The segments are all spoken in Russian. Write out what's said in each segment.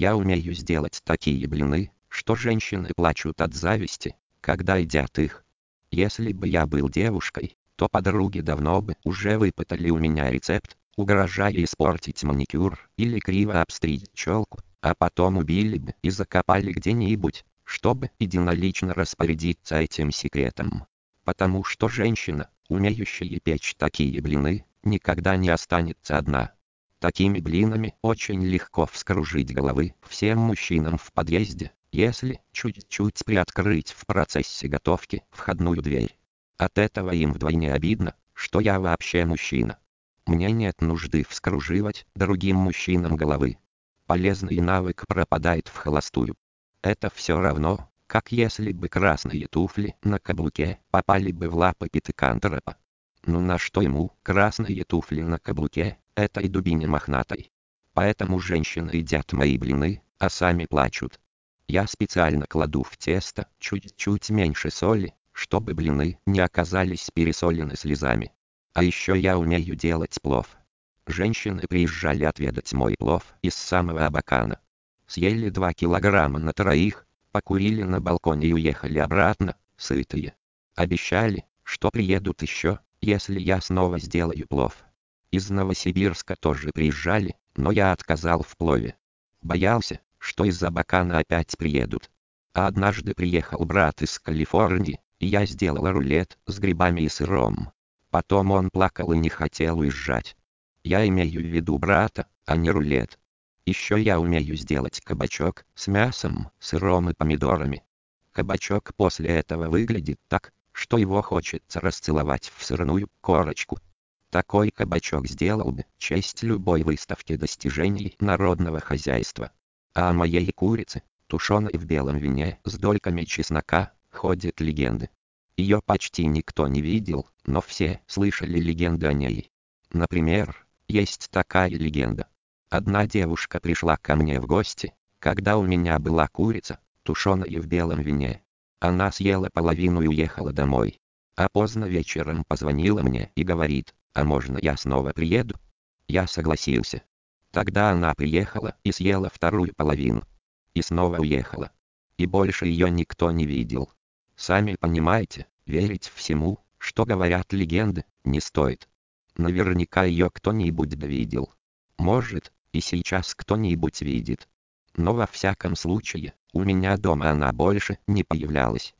Я умею сделать такие блины, что женщины плачут от зависти, когда едят их. Если бы я был девушкой, то подруги давно бы уже выпытали у меня рецепт, угрожая испортить маникюр или криво обстричь челку, а потом убили бы и закопали где-нибудь, чтобы единолично распорядиться этим секретом. Потому что женщина, умеющая печь такие блины, никогда не останется одна. Такими блинами очень легко вскружить головы всем мужчинам в подъезде, если чуть-чуть приоткрыть в процессе готовки входную дверь. От этого им вдвойне обидно, что я вообще мужчина. Мне нет нужды вскруживать другим мужчинам головы. Полезный навык пропадает в холостую. Это все равно, как если бы красные туфли на каблуке попали бы в лапы питыкантропа. Ну на что ему красные туфли на каблуке, этой дубине мохнатой. Поэтому женщины едят мои блины, а сами плачут. Я специально кладу в тесто чуть-чуть меньше соли, чтобы блины не оказались пересолены слезами. А еще я умею делать плов. Женщины приезжали отведать мой плов из самого Абакана. Съели 2 килограмма на троих, покурили на балконе и уехали обратно, сытые. Обещали, что приедут еще, если я снова сделаю плов. Из Новосибирска тоже приезжали, но я отказал в плове. Боялся, что из-за Бакана опять приедут. А однажды приехал брат из Калифорнии, и я сделал рулет с грибами и сыром. Потом он плакал и не хотел уезжать. Я имею в виду брата, а не рулет. Еще я умею сделать кабачок с мясом, сыром и помидорами. Кабачок после этого выглядит так, что его хочется расцеловать в сырную корочку. Такой кабачок сделал бы честь любой выставке достижений народного хозяйства. А о моей курице, тушеной в белом вине с дольками чеснока, ходят легенды. Ее почти никто не видел, но все слышали легенды о ней. Например, есть такая легенда. Одна девушка пришла ко мне в гости, когда у меня была курица, тушеная в белом вине. Она съела половину и уехала домой. А поздно вечером позвонила мне и говорит, а можно я снова приеду? Я согласился. Тогда она приехала и съела вторую половину. И снова уехала. И больше ее никто не видел. Сами понимаете, верить всему, что говорят легенды, не стоит. Наверняка ее кто-нибудь довидел. Может, и сейчас кто-нибудь видит. Но во всяком случае, у меня дома она больше не появлялась.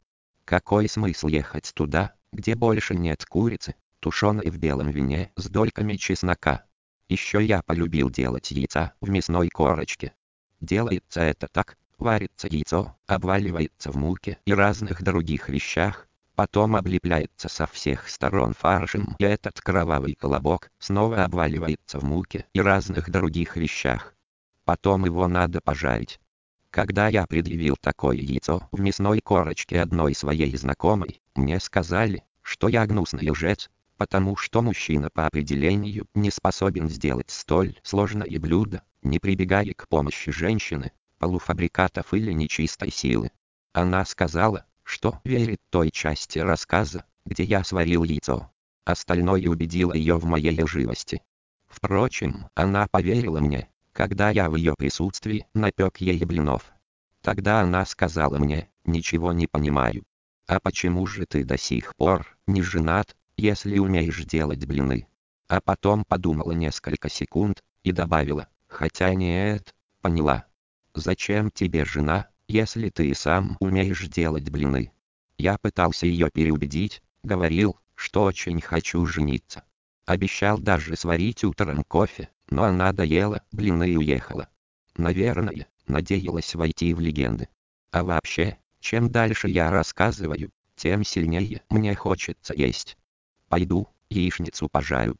Какой смысл ехать туда, где больше нет курицы, тушеной в белом вине с дольками чеснока? Еще я полюбил делать яйца в мясной корочке. Делается это так, варится яйцо, обваливается в муке и разных других вещах, потом облепляется со всех сторон фаршем и этот кровавый колобок снова обваливается в муке и разных других вещах. Потом его надо пожарить. Когда я предъявил такое яйцо в мясной корочке одной своей знакомой, мне сказали, что я гнусный лжец, потому что мужчина по определению не способен сделать столь сложное блюдо, не прибегая к помощи женщины, полуфабрикатов или нечистой силы. Она сказала, что верит той части рассказа, где я сварил яйцо. Остальное убедило ее в моей лживости. Впрочем, она поверила мне, когда я в ее присутствии напек ей блинов. Тогда она сказала мне, ничего не понимаю. А почему же ты до сих пор не женат, если умеешь делать блины? А потом подумала несколько секунд и добавила, хотя нет, поняла. Зачем тебе жена, если ты сам умеешь делать блины? Я пытался ее переубедить, говорил, что очень хочу жениться. Обещал даже сварить утром кофе, но она доела блины и уехала. Наверное, надеялась войти в легенды. А вообще, чем дальше я рассказываю, тем сильнее мне хочется есть. Пойду, яичницу пожарю.